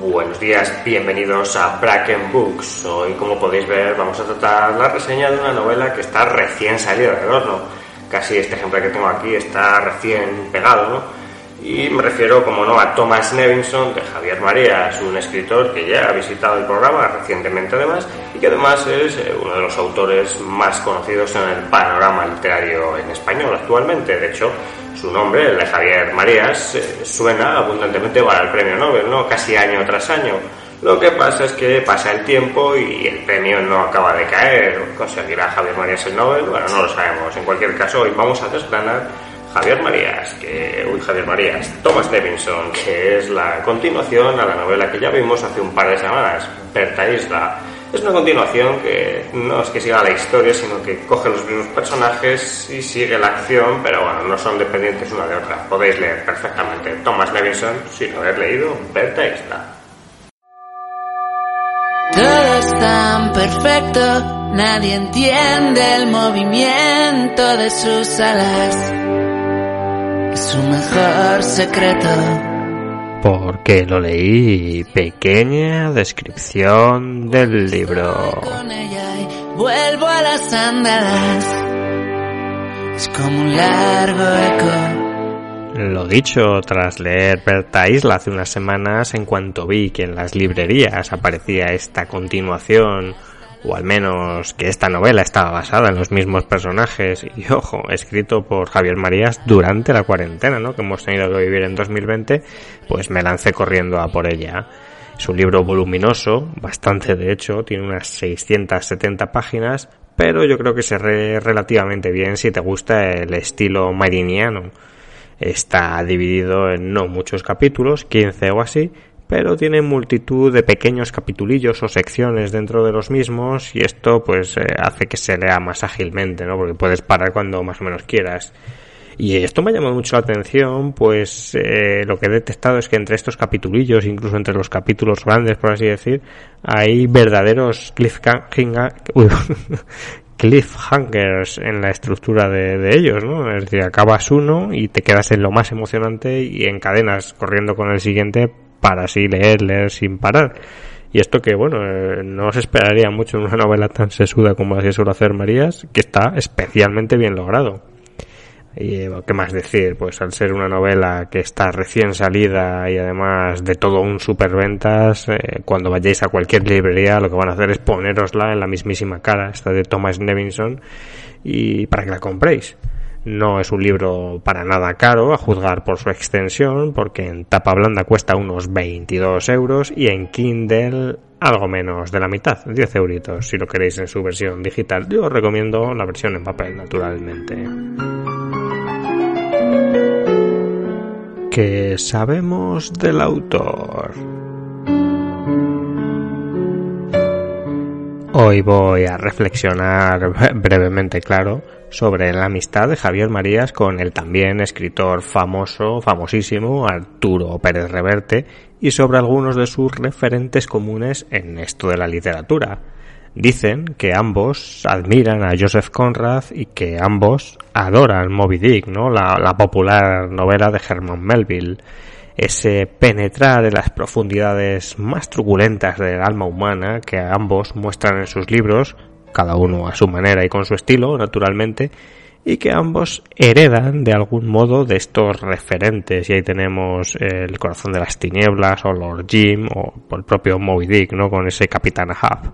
Buenos días, bienvenidos a Bracken Books. Hoy, como podéis ver, vamos a tratar la reseña de una novela que está recién salida del horno. Casi este ejemplar que tengo aquí está recién pegado, ¿no? Y me refiero, como no, a Thomas Nevinson de Javier Marías, un escritor que ya ha visitado el programa recientemente además y que además es eh, uno de los autores más conocidos en el panorama literario en español actualmente. De hecho, su nombre, el de Javier Marías, eh, suena abundantemente para el premio Nobel, ¿no? Casi año tras año. Lo que pasa es que pasa el tiempo y el premio no acaba de caer. ¿Conseguirá Javier Marías el Nobel? Bueno, no lo sabemos. En cualquier caso, hoy vamos a desgranar Javier Marías, que, uy, Javier Marías, Thomas Levinson, que es la continuación a la novela que ya vimos hace un par de semanas, Berta Isla. Es una continuación que no es que siga la historia, sino que coge los mismos personajes y sigue la acción, pero bueno, no son dependientes una de otra. Podéis leer perfectamente Thomas Levinson sin haber leído Berta Isla. Todo es tan perfecto, nadie entiende el movimiento de sus alas su mejor secreto. Porque lo leí. Pequeña descripción del libro. vuelvo a las andadas. Es como un largo eco. Lo dicho, tras leer Berta Isla hace unas semanas, en cuanto vi que en las librerías aparecía esta continuación o al menos que esta novela estaba basada en los mismos personajes y ojo, escrito por Javier Marías durante la cuarentena, ¿no? que hemos tenido que vivir en 2020, pues me lancé corriendo a por ella. Es un libro voluminoso, bastante de hecho, tiene unas 670 páginas, pero yo creo que se ve relativamente bien si te gusta el estilo mariniano. Está dividido en no muchos capítulos, 15 o así, pero tiene multitud de pequeños capitulillos o secciones dentro de los mismos y esto pues eh, hace que se lea más ágilmente, ¿no? Porque puedes parar cuando más o menos quieras. Y esto me ha llamado mucho la atención, pues eh, lo que he detectado es que entre estos capitulillos, incluso entre los capítulos grandes, por así decir, hay verdaderos cliffhangers en la estructura de, de, ellos, ¿no? Es decir, acabas uno y te quedas en lo más emocionante y encadenas corriendo con el siguiente para así leer, leer sin parar. Y esto que, bueno, eh, no se esperaría mucho en una novela tan sesuda como así suele hacer Marías, que está especialmente bien logrado. Y eh, qué más decir, pues al ser una novela que está recién salida y además de todo un superventas, eh, cuando vayáis a cualquier librería lo que van a hacer es ponerosla en la mismísima cara, esta de Thomas Nevinson, y para que la compréis. No es un libro para nada caro, a juzgar por su extensión, porque en tapa blanda cuesta unos 22 euros y en Kindle algo menos de la mitad, 10 euritos, si lo queréis en su versión digital. Yo os recomiendo la versión en papel, naturalmente. ¿Qué sabemos del autor? Hoy voy a reflexionar brevemente, claro, sobre la amistad de Javier Marías con el también escritor famoso, famosísimo Arturo Pérez Reverte y sobre algunos de sus referentes comunes en esto de la literatura. Dicen que ambos admiran a Joseph Conrad y que ambos adoran Moby Dick, ¿no? La, la popular novela de Herman Melville. Ese penetrar en las profundidades más truculentas del alma humana que ambos muestran en sus libros cada uno a su manera y con su estilo, naturalmente, y que ambos heredan de algún modo de estos referentes. Y ahí tenemos El corazón de las tinieblas, o Lord Jim, o el propio Moby Dick, ¿no? Con ese Capitán Ahab.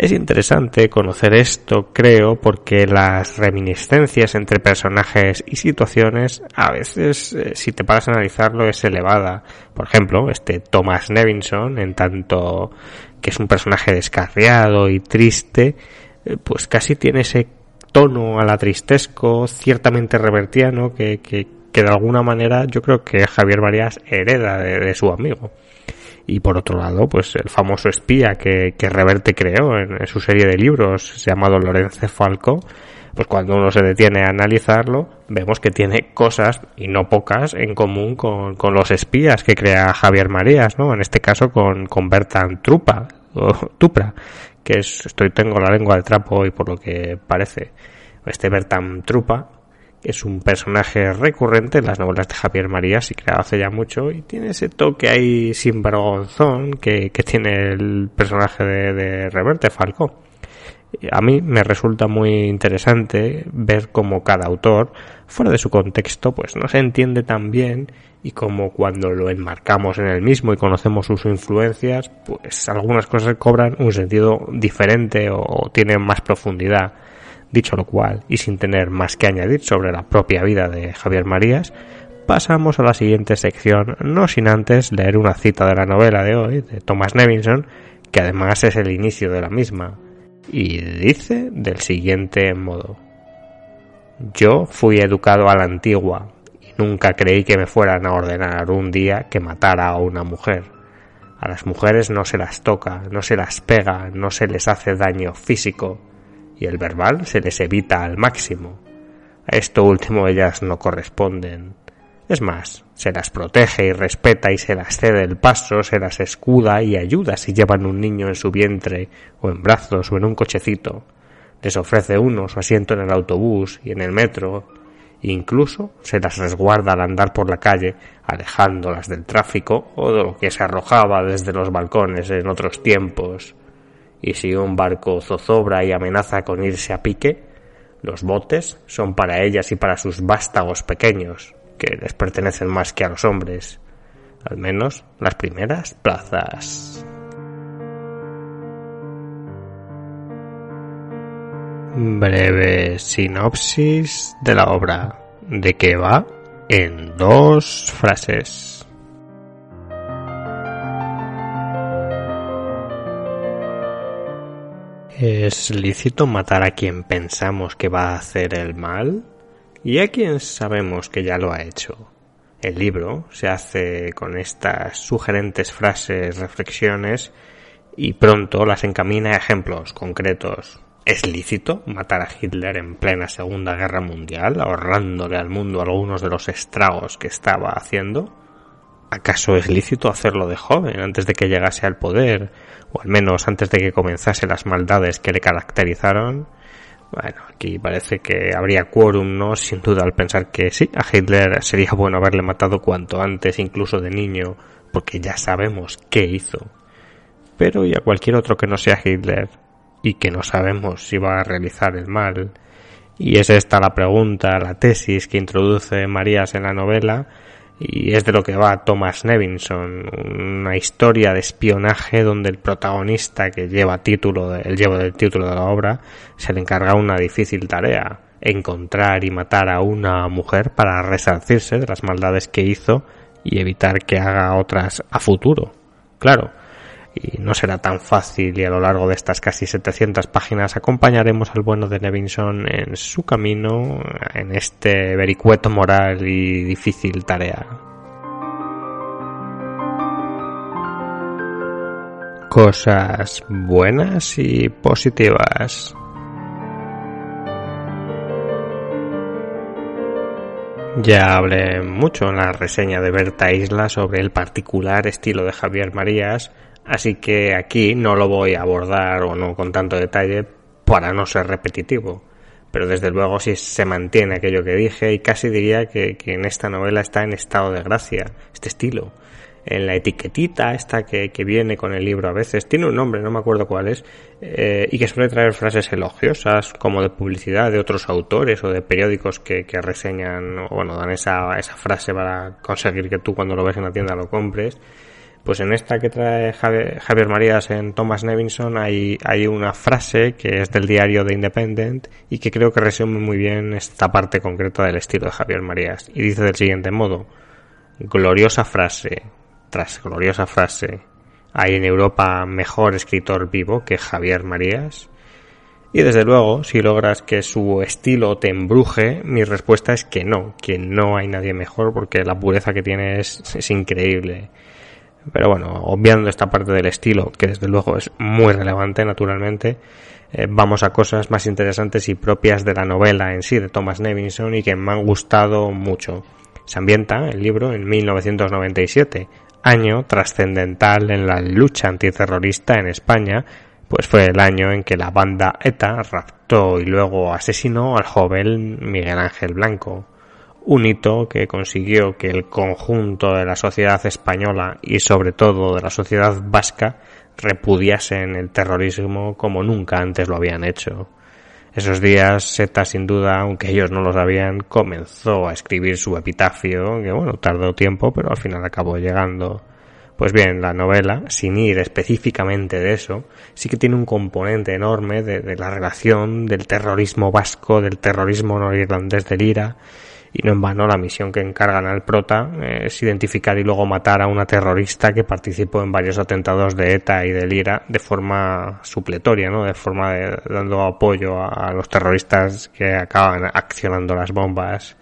Es interesante conocer esto, creo, porque las reminiscencias entre personajes y situaciones a veces, eh, si te paras a analizarlo, es elevada. Por ejemplo, este Thomas Nevinson, en tanto que es un personaje descarriado y triste, pues casi tiene ese tono a la tristesco, ciertamente revertiano, que, que, que de alguna manera yo creo que Javier Varias hereda de, su amigo. Y por otro lado, pues el famoso espía que, que Reverte creó en, su serie de libros llamado Lorenzo Falco, pues cuando uno se detiene a analizarlo, vemos que tiene cosas, y no pocas, en común con, con los espías que crea Javier Marías, ¿no? En este caso con, con Bertan Trupa, o Tupra, que es, estoy, tengo la lengua de trapo y por lo que parece, este Bertam Trupa, Es un personaje recurrente en las novelas de Javier Marías y creado hace ya mucho y tiene ese toque ahí sinvergonzón que, que tiene el personaje de, de Reverte Falcó. A mí me resulta muy interesante ver cómo cada autor, fuera de su contexto, pues no se entiende tan bien y como cuando lo enmarcamos en el mismo y conocemos sus influencias, pues algunas cosas cobran un sentido diferente o tienen más profundidad. Dicho lo cual, y sin tener más que añadir sobre la propia vida de Javier Marías, pasamos a la siguiente sección, no sin antes leer una cita de la novela de hoy, de Thomas Nevinson, que además es el inicio de la misma, y dice del siguiente modo. Yo fui educado a la antigua, nunca creí que me fueran a ordenar un día que matara a una mujer. A las mujeres no se las toca, no se las pega, no se les hace daño físico, y el verbal se les evita al máximo. A esto último ellas no corresponden. Es más, se las protege y respeta y se las cede el paso, se las escuda y ayuda si llevan un niño en su vientre o en brazos o en un cochecito. Les ofrece uno su asiento en el autobús y en el metro. Incluso se las resguarda al andar por la calle, alejándolas del tráfico o de lo que se arrojaba desde los balcones en otros tiempos y si un barco zozobra y amenaza con irse a pique, los botes son para ellas y para sus vástagos pequeños, que les pertenecen más que a los hombres, al menos las primeras plazas. Breve sinopsis de la obra, de que va en dos frases. ¿Es lícito matar a quien pensamos que va a hacer el mal? ¿Y a quien sabemos que ya lo ha hecho? El libro se hace con estas sugerentes frases, reflexiones, y pronto las encamina a ejemplos concretos. ¿Es lícito matar a Hitler en plena Segunda Guerra Mundial, ahorrándole al mundo algunos de los estragos que estaba haciendo? ¿Acaso es lícito hacerlo de joven, antes de que llegase al poder, o al menos antes de que comenzase las maldades que le caracterizaron? Bueno, aquí parece que habría quórum, ¿no? Sin duda al pensar que sí, a Hitler sería bueno haberle matado cuanto antes, incluso de niño, porque ya sabemos qué hizo. Pero y a cualquier otro que no sea Hitler, y que no sabemos si va a realizar el mal. Y es esta la pregunta, la tesis que introduce Marías en la novela, y es de lo que va Thomas Nevinson, una historia de espionaje donde el protagonista que lleva título, el llevo del título de la obra, se le encarga una difícil tarea, encontrar y matar a una mujer para resarcirse de las maldades que hizo y evitar que haga otras a futuro. Claro, y no será tan fácil y a lo largo de estas casi 700 páginas acompañaremos al bueno de Nevinson en su camino en este vericueto moral y difícil tarea. Cosas buenas y positivas. Ya hablé mucho en la reseña de Berta Isla sobre el particular estilo de Javier Marías, Así que aquí no lo voy a abordar o no con tanto detalle para no ser repetitivo. Pero desde luego sí se mantiene aquello que dije y casi diría que, en esta novela está en estado de gracia, este estilo. En la etiquetita esta que, viene con el libro a veces, tiene un nombre, no me acuerdo cuál es, eh, y que suele traer frases elogiosas como de publicidad de otros autores o de periódicos que, que reseñan, o bueno, dan esa, esa frase para conseguir que tú cuando lo ves en la tienda lo compres pues en esta que trae Javier, Marías en Thomas Nevinson hay, hay una frase que es del diario de Independent y que creo que resume muy bien esta parte concreta del estilo de Javier Marías. Y dice del siguiente modo, gloriosa frase, tras gloriosa frase, ¿hay en Europa mejor escritor vivo que Javier Marías? Y desde luego, si logras que su estilo te embruje, mi respuesta es que no, que no hay nadie mejor porque la pureza que tiene es increíble. Pero bueno, obviando esta parte del estilo, que desde luego es muy relevante naturalmente, eh, vamos a cosas más interesantes y propias de la novela en sí de Thomas Nevinson y que me han gustado mucho. Se ambienta el libro en 1997, año trascendental en la lucha antiterrorista en España, pues fue el año en que la banda ETA raptó y luego asesinó al joven Miguel Ángel Blanco, un hito que consiguió que el conjunto de la sociedad española y sobre todo de la sociedad vasca repudiasen el terrorismo como nunca antes lo habían hecho. Esos días, ETA, sin duda, aunque ellos no lo sabían, comenzó a escribir su epitafio, que bueno, tardó tiempo, pero al final acabó llegando. Pues bien, la novela, sin ir específicamente de eso, sí que tiene un componente enorme de, la relación del terrorismo vasco, del terrorismo norirlandés del IRA, y no en vano la misión que encargan al prota eh, es identificar y luego matar a una terrorista que participó en varios atentados de ETA y de Lira de forma supletoria, ¿no? De forma de dando apoyo a, los terroristas que acaban accionando las bombas.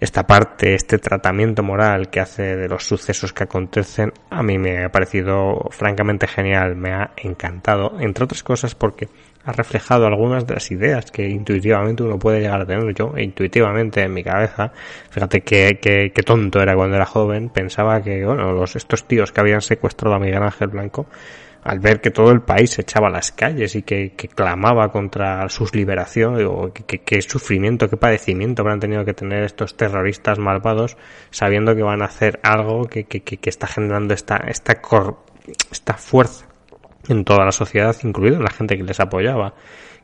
Esta parte, este tratamiento moral que hace de los sucesos que acontecen, a mí me ha parecido francamente genial, me ha encantado, entre otras cosas porque ha reflejado algunas de las ideas que intuitivamente uno puede llegar a tener. Yo, intuitivamente en mi cabeza, fíjate que, que, tonto era cuando era joven, pensaba que, bueno, los, estos tíos que habían secuestrado a Miguel Ángel Blanco, al ver que todo el país se echaba a las calles y que, que clamaba contra su liberación, o qué sufrimiento, qué padecimiento habrán tenido que tener estos terroristas malvados, sabiendo que van a hacer algo que, que, que está generando esta, esta, esta fuerza en toda la sociedad, incluido la gente que les apoyaba,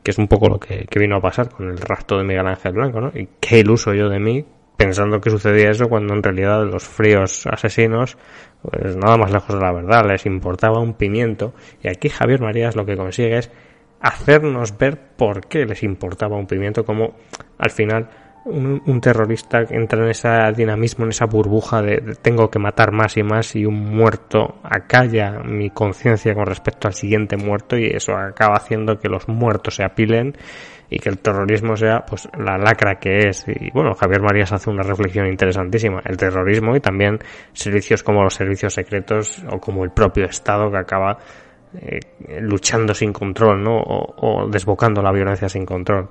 que es un poco lo que, vino a pasar con el rastro de Miguel Ángel Blanco, ¿no? Y qué iluso yo de mí pensando que sucedía eso cuando en realidad los fríos asesinos, pues nada más lejos de la verdad, les importaba un pimiento. Y aquí Javier Marías lo que consigue es hacernos ver por qué les importaba un pimiento, como al final un, terrorista entra en ese dinamismo, en esa burbuja de, tengo que matar más y más y un muerto acalla mi conciencia con respecto al siguiente muerto y eso acaba haciendo que los muertos se apilen y que el terrorismo sea pues la lacra que es. Y bueno Javier Marías hace una reflexión interesantísima. El terrorismo y también servicios como los servicios secretos o como el propio Estado que acaba eh, luchando sin control ¿no? o desbocando la violencia sin control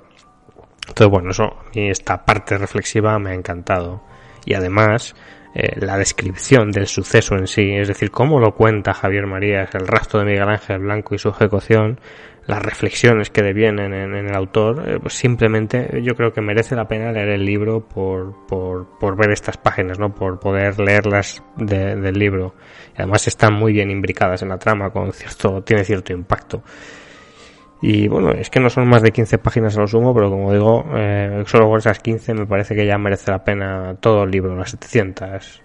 entonces, bueno, eso, esta parte reflexiva me ha encantado. Y además, eh, la descripción del suceso en sí, es decir, cómo lo cuenta Javier Marías, el rastro de Miguel Ángel Blanco y su ejecución, las reflexiones que devienen en, el autor, eh, pues simplemente yo creo que merece la pena leer el libro por, por, por ver estas páginas, ¿no? Por poder leerlas del libro. Y además están muy bien imbricadas en la trama, con cierto, tiene cierto impacto. Y bueno, es que no son más de 15 páginas a lo sumo, pero como digo, eh, solo con esas 15 me parece que ya merece la pena todo el libro, las 700.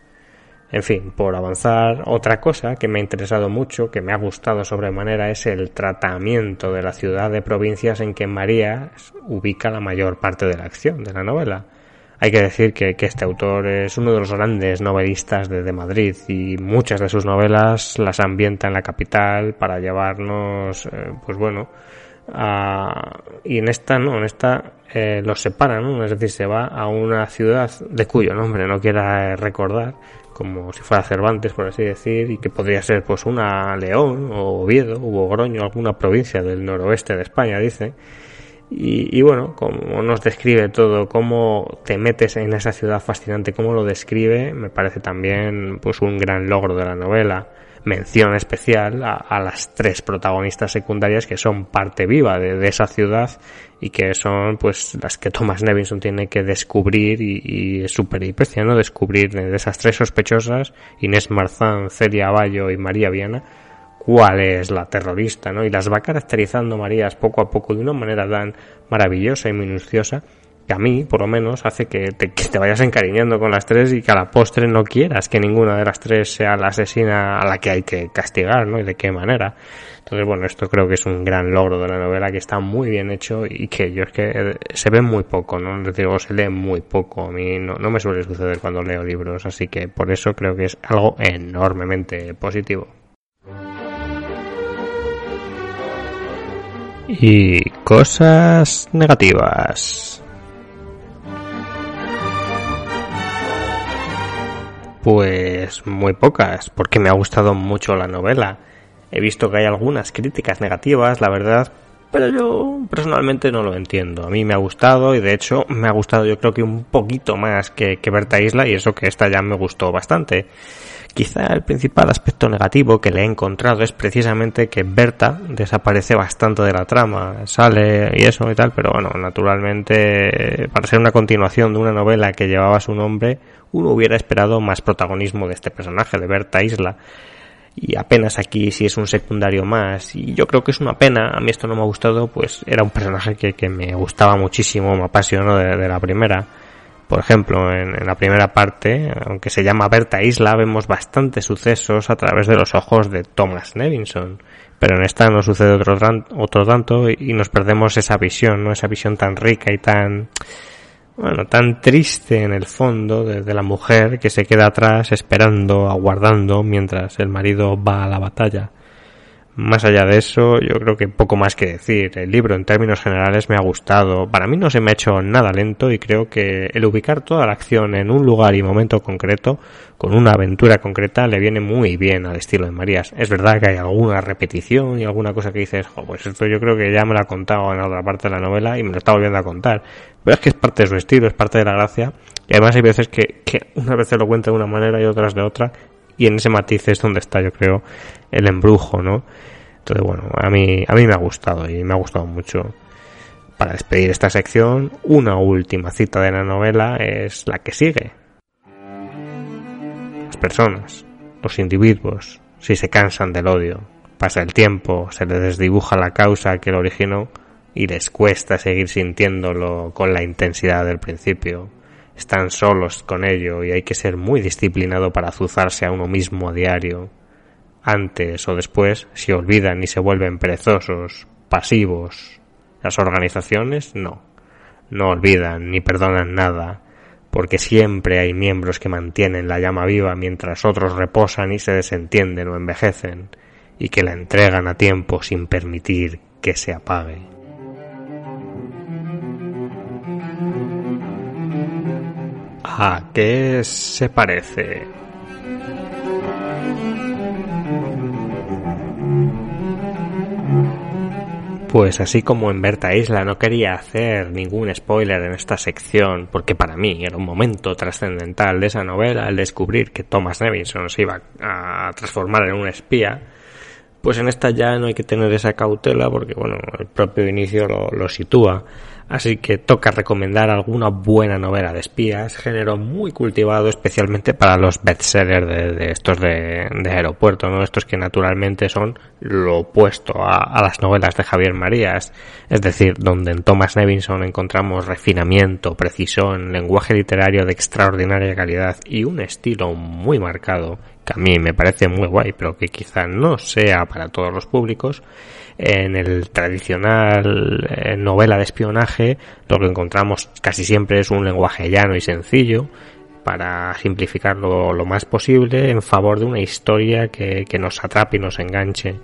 En fin, por avanzar, otra cosa que me ha interesado mucho, que me ha gustado sobremanera, es el tratamiento de la ciudad de provincias en que María ubica la mayor parte de la acción de la novela. Hay que decir que, este autor es uno de los grandes novelistas de, Madrid y muchas de sus novelas las ambienta en la capital para llevarnos, eh, pues bueno, y en esta no, en esta eh, los separa, ¿no? Es decir, se va a una ciudad de cuyo nombre no quiera recordar, como si fuera Cervantes, por así decir, y que podría ser pues una León o Oviedo o Logroño, alguna provincia del noroeste de España, dice. Y, y, bueno, como nos describe todo, cómo te metes en esa ciudad fascinante, cómo lo describe, me parece también pues un gran logro de la novela mención especial a, las tres protagonistas secundarias que son parte viva de, esa ciudad y que son pues las que Thomas Nevinson tiene que descubrir y, es súper ¿no? descubrir de esas tres sospechosas, Inés Marzán, Celia Aballo y María Viana, cuál es la terrorista, ¿no? Y las va caracterizando Marías poco a poco de una manera tan maravillosa y minuciosa que a mí, por lo menos, hace que te, vayas encariñando con las tres y que a la postre no quieras que ninguna de las tres sea la asesina a la que hay que castigar, ¿no? Y de qué manera. Entonces, bueno, esto creo que es un gran logro de la novela que está muy bien hecho y que yo es que eh, se ve muy poco, ¿no? Les digo, se lee muy poco. A mí no me suele suceder cuando leo libros, así que por eso creo que es algo enormemente positivo. Y cosas negativas. Pues muy pocas, porque me ha gustado mucho la novela. He visto que hay algunas críticas negativas, la verdad, pero yo personalmente no lo entiendo. A mí me ha gustado y de hecho me ha gustado yo creo que un poquito más que, que Berta Isla y eso que esta ya me gustó bastante. Quizá el principal aspecto negativo que le he encontrado es precisamente que Berta desaparece bastante de la trama, sale y eso y tal, pero bueno, naturalmente para ser una continuación de una novela que llevaba su nombre, uno hubiera esperado más protagonismo de este personaje, de Berta Isla. Y apenas aquí si es un secundario más. Y yo creo que es una pena. A mí esto no me ha gustado, pues era un personaje que, que me gustaba muchísimo, me apasionó de la primera por ejemplo, en, la primera parte, aunque se llama Berta Isla, vemos bastantes sucesos a través de los ojos de Thomas Nevinson. Pero en esta no sucede otro, otro tanto y, nos perdemos esa visión, ¿no? Esa visión tan rica y tan, bueno, tan triste en el fondo de la mujer que se queda atrás esperando, aguardando mientras el marido va a la batalla. Más allá de eso, yo creo que poco más que decir. El libro en términos generales me ha gustado. Para mí no se me ha hecho nada lento y creo que el ubicar toda la acción en un lugar y momento concreto, con una aventura concreta, le viene muy bien al estilo de Marías. Es verdad que hay alguna repetición y alguna cosa que dices, pues esto yo creo que ya me lo ha contado en otra parte de la novela y me lo está volviendo a contar. Pero es que es parte de su estilo, es parte de la gracia. Y además hay veces que, que unas veces lo cuenta de una manera y otras de otra y en ese matiz es donde está yo creo el embrujo no entonces bueno a mí a mí me ha gustado y me ha gustado mucho. Para despedir esta sección una última cita de la novela es la que sigue. Las personas los individuos si se cansan del odio pasa el tiempo se les desdibuja la causa que lo originó y les cuesta seguir sintiéndolo con la intensidad del principio están solos con ello y hay que ser muy disciplinado para azuzarse a uno mismo a diario. Antes o después se olvidan y se vuelven perezosos, pasivos. Las organizaciones no. No olvidan ni perdonan nada, porque siempre hay miembros que mantienen la llama viva mientras otros reposan y se desentienden o envejecen, y que la entregan a tiempo sin permitir que se apague. ¿A qué se parece? Pues así como en Berta Isla no quería hacer ningún spoiler en esta sección, porque para mí era un momento trascendental de esa novela el descubrir que Thomas Nevinson se iba a transformar en un espía, pues en esta ya no hay que tener esa cautela porque bueno, el propio inicio lo, lo sitúa. Así que toca recomendar alguna buena novela de espías, género muy cultivado especialmente para los bestsellers de, estos de, aeropuerto, ¿no? Estos que naturalmente son lo opuesto a, las novelas de Javier Marías, es decir, donde en Thomas Nevinson encontramos refinamiento, precisión, lenguaje literario de extraordinaria calidad y un estilo muy marcado, que a mí me parece muy guay, pero que quizá no sea para todos los públicos en el tradicional eh, novela de espionaje lo que encontramos casi siempre es un lenguaje llano y sencillo para simplificarlo lo más posible en favor de una historia que, que nos atrape y nos enganche.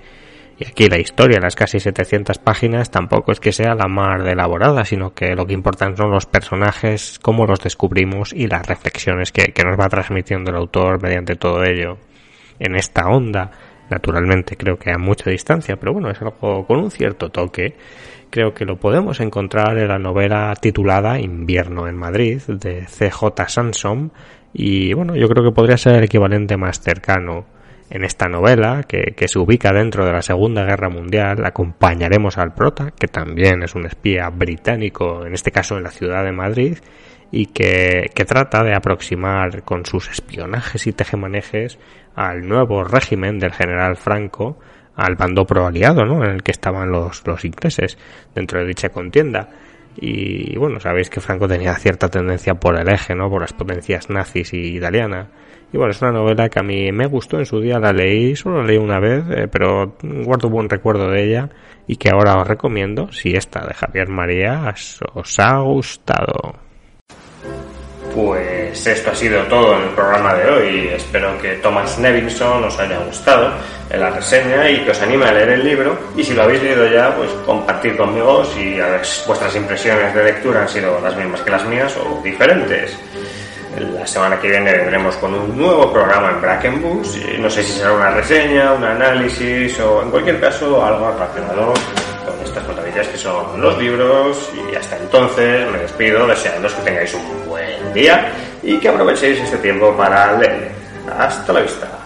Y aquí la historia, las casi 700 páginas, tampoco es que sea la más elaborada, sino que lo que importan son los personajes, cómo los descubrimos y las reflexiones que, que nos va transmitiendo el autor mediante todo ello. En esta onda naturalmente creo que a mucha distancia, pero bueno, es algo con un cierto toque. Creo que lo podemos encontrar en la novela titulada Invierno en Madrid de CJ Sansom y bueno, yo creo que podría ser el equivalente más cercano. En esta novela, que, se ubica dentro de la Segunda Guerra Mundial, acompañaremos al prota, que también es un espía británico, en este caso en la ciudad de Madrid, y que, trata de aproximar con sus espionajes y tejemanejes al nuevo régimen del general Franco, al bando pro aliado, ¿no? En el que estaban los, los ingleses dentro de dicha contienda. Y bueno, sabéis que Franco tenía cierta tendencia por el eje, ¿no? Por las potencias nazis y italiana. Y bueno, es una novela que a mí me gustó en su día, la leí, solo la leí una vez, eh, pero guardo buen recuerdo de ella y que ahora os recomiendo si esta de Javier María os ha gustado. Pues esto ha sido todo en el programa de hoy. Espero que Thomas Nevinson os haya gustado en la reseña y que os anime a leer el libro. Y si lo habéis leído ya, pues compartir conmigo si vuestras impresiones de lectura han sido las mismas que las mías o diferentes. La semana que viene vendremos con un nuevo programa en Bracken Books. No sé si será una reseña, un análisis o en cualquier caso algo relacionado con estas maravillas que son los libros. Y hasta entonces me despido deseando que tengáis un buen día y que aprovechéis este tiempo para leer. Hasta la vista.